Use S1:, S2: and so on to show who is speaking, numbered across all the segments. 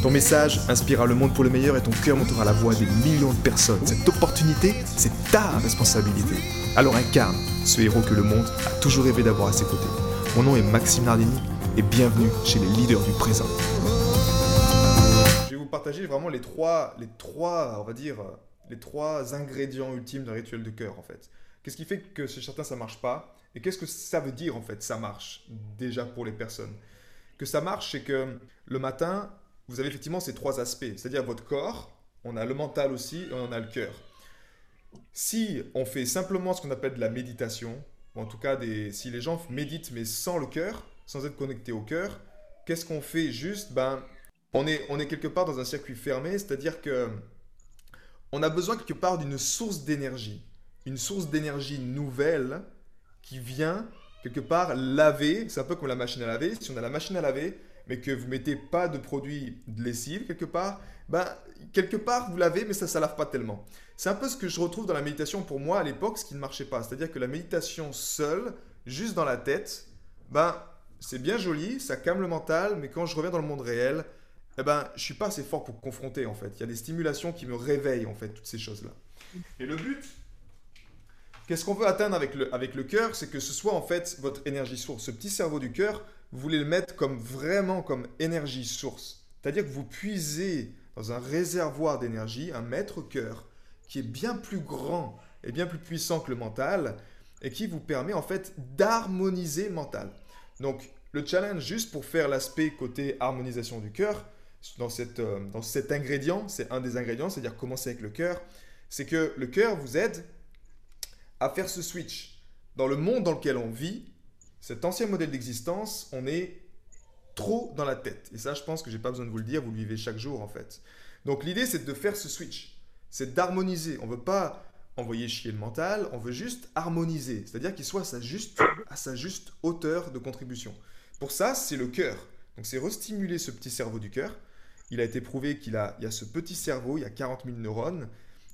S1: Ton message inspirera le monde pour le meilleur et ton cœur montera la voix des millions de personnes. Cette opportunité, c'est ta responsabilité. Alors incarne ce héros que le monde a toujours rêvé d'avoir à ses côtés. Mon nom est Maxime Nardini et bienvenue chez les leaders du présent. Je vais vous partager vraiment les trois, les trois, on va dire, les trois ingrédients ultimes d'un rituel de cœur en fait. Qu'est-ce qui fait que chez certains ça marche pas? Et qu'est-ce que ça veut dire en fait ça marche déjà pour les personnes? Que ça marche, c'est que le matin, vous avez effectivement ces trois aspects, c'est-à-dire votre corps, on a le mental aussi et on a le cœur. Si on fait simplement ce qu'on appelle de la méditation, ou en tout cas si les gens méditent mais sans le cœur, sans être connectés au cœur, qu'est-ce qu'on fait juste? Ben, on, est, on est quelque part dans un circuit fermé, c'est-à-dire que on a besoin quelque part d'une source d'énergie, une source d'énergie nouvelle qui vient quelque part laver, c'est un peu comme la machine à laver, si on a la machine à laver, mais que vous mettez pas de produit de lessive quelque part, ben, quelque part vous l'avez, mais ça ne lave pas tellement. C'est un peu ce que je retrouve dans la méditation pour moi à l'époque, ce qui ne marchait pas. C'est-à-dire que la méditation seule, juste dans la tête, ben, c'est bien joli, ça calme le mental, mais quand je reviens dans le monde réel, eh ben, je suis pas assez fort pour confronter en fait. Il y a des stimulations qui me réveillent en fait, toutes ces choses-là. Et le but, qu'est-ce qu'on veut atteindre avec le, avec le cœur? C'est que ce soit en fait votre énergie source. Ce petit cerveau du cœur, vous voulez le mettre comme vraiment comme énergie source. C'est-à-dire que vous puisez dans un réservoir d'énergie, un maître-cœur, qui est bien plus grand et bien plus puissant que le mental, et qui vous permet en fait d'harmoniser mental. Donc le challenge, juste pour faire l'aspect côté harmonisation du cœur, dans, cette, euh, dans cet ingrédient, c'est un des ingrédients, c'est-à-dire commencer avec le cœur, c'est que le cœur vous aide à faire ce switch. Dans le monde dans lequel on vit, cet ancien modèle d'existence, on est trop dans la tête. Et ça, je pense que j'ai pas besoin de vous le dire, vous le vivez chaque jour en fait. Donc l'idée, c'est de faire ce switch. C'est d'harmoniser. On veut pas envoyer chier le mental, on veut juste harmoniser. C'est-à-dire qu'il soit à sa, juste, à sa juste hauteur de contribution. Pour ça, c'est le cœur. Donc c'est restimuler ce petit cerveau du cœur. Il a été prouvé qu'il a, il y a ce petit cerveau, il y a 40 000 neurones.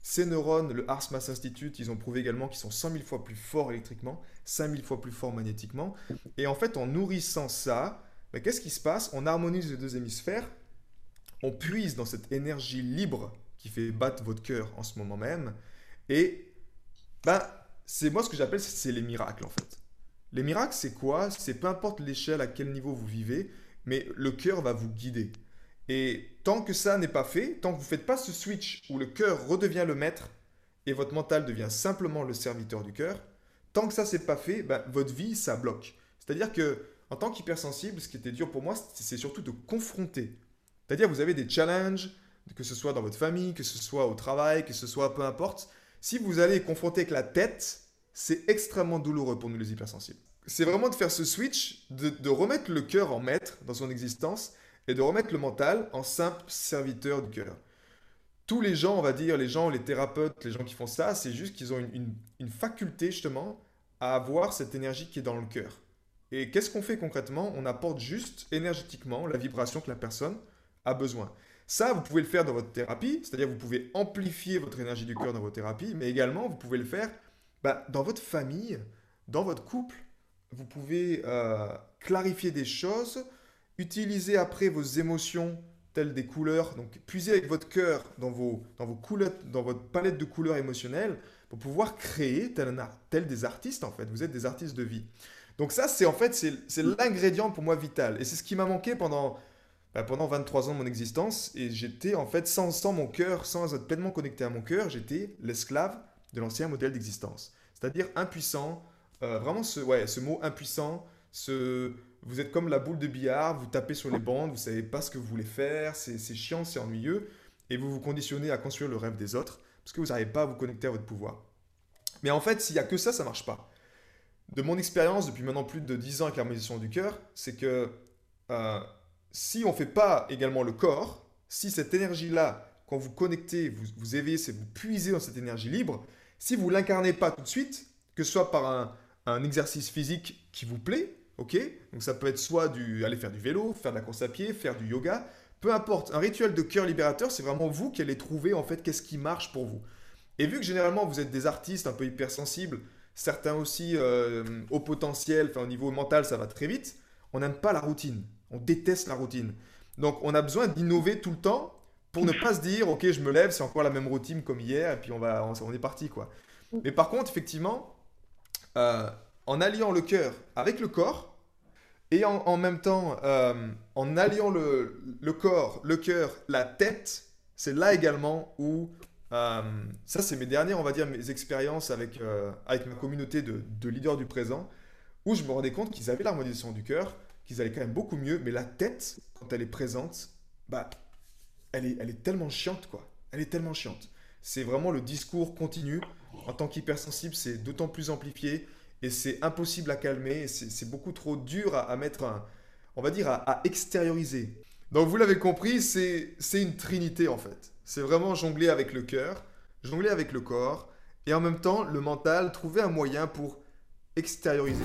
S1: Ces neurones, le Ars Mass Institute, ils ont prouvé également qu'ils sont 100 000 fois plus forts électriquement, 5 000 fois plus forts magnétiquement. Et en fait, en nourrissant ça, ben, qu'est-ce qui se passe? On harmonise les deux hémisphères, on puise dans cette énergie libre qui fait battre votre cœur en ce moment même. Et ben, c'est moi ce que j'appelle, c'est les miracles en fait. Les miracles, c'est quoi? C'est peu importe l'échelle à quel niveau vous vivez, mais le cœur va vous guider. Et tant que ça n'est pas fait, tant que vous ne faites pas ce switch où le cœur redevient le maître et votre mental devient simplement le serviteur du cœur, tant que ça c'est pas fait, ben, votre vie ça bloque. C'est-à-dire que en tant qu'hypersensible, ce qui était dur pour moi, c'est surtout de confronter. C'est-à-dire vous avez des challenges, que ce soit dans votre famille, que ce soit au travail, que ce soit peu importe. Si vous allez confronter avec la tête, c'est extrêmement douloureux pour nous les hypersensibles. C'est vraiment de faire ce switch, de, de remettre le cœur en maître dans son existence et de remettre le mental en simple serviteur du cœur. Tous les gens, on va dire, les gens, les thérapeutes, les gens qui font ça, c'est juste qu'ils ont une, faculté justement à avoir cette énergie qui est dans le cœur. Et qu'est-ce qu'on fait concrètement? On apporte juste énergétiquement la vibration que la personne a besoin. Ça, vous pouvez le faire dans votre thérapie, c'est-à-dire vous pouvez amplifier votre énergie du cœur dans votre thérapie, mais également vous pouvez le faire bah, dans votre famille, dans votre couple. Vous pouvez euh, clarifier des choses, Utilisez après vos émotions telles des couleurs, donc puisez avec votre cœur dans, vos, dans, vos dans votre palette de couleurs émotionnelles pour pouvoir créer tel, tel des artistes en fait. Vous êtes des artistes de vie. Donc ça, c'est en fait, c'est l'ingrédient pour moi vital. Et c'est ce qui m'a manqué pendant, bah, pendant 23 ans de mon existence. Et j'étais en fait, sans, sans mon cœur, sans être pleinement connecté à mon cœur, j'étais l'esclave de l'ancien modèle d'existence. C'est-à-dire impuissant, euh, vraiment ce, ouais, ce mot impuissant, ce, vous êtes comme la boule de billard, vous tapez sur les bandes, vous savez pas ce que vous voulez faire, c'est chiant, c'est ennuyeux, et vous vous conditionnez à construire le rêve des autres, parce que vous n'arrivez pas à vous connecter à votre pouvoir. Mais en fait, s'il n'y a que ça, ça marche pas. De mon expérience, depuis maintenant plus de 10 ans avec l'harmonisation du cœur, c'est que euh, si on ne fait pas également le corps, si cette énergie-là quand vous connectez, vous, vous éveillez, vous puisez dans cette énergie libre, si vous l'incarnez pas tout de suite, que ce soit par un exercice physique qui vous plaît, ok? Donc ça peut être soit aller faire du vélo, faire de la course à pied, faire du yoga, peu importe. Un rituel de cœur libérateur, c'est vraiment vous qui allez trouver en fait qu'est-ce qui marche pour vous. Et vu que généralement vous êtes des artistes un peu hypersensibles, certains aussi euh, au potentiel, enfin au niveau mental ça va très vite, on n'aime pas la routine, on déteste la routine. Donc on a besoin d'innover tout le temps pour ne pas se dire ok je me lève c'est encore la même routine comme hier et puis on, est parti quoi. Mais par contre effectivement euh, en alliant le cœur avec le corps et en, même temps euh, en alliant le, corps, le cœur, la tête, c'est là également où euh, ça, c'est mes dernières, on va dire, mes expériences avec, euh, avec ma communauté de, de, leaders du présent, où je me rendais compte qu'ils avaient l'harmonisation du cœur, qu'ils allaient quand même beaucoup mieux, mais la tête, quand elle est présente, bah, elle est, elle est tellement chiante, quoi. Elle est tellement chiante. C'est vraiment le discours continu. En tant qu'hypersensible, c'est d'autant plus amplifié et c'est impossible à calmer. C'est beaucoup trop dur à, mettre, un, on va dire, à, à extérioriser. Donc vous l'avez compris, c'est une trinité en fait. C'est vraiment jongler avec le cœur, jongler avec le corps, et en même temps, le mental, trouver un moyen pour extérioriser.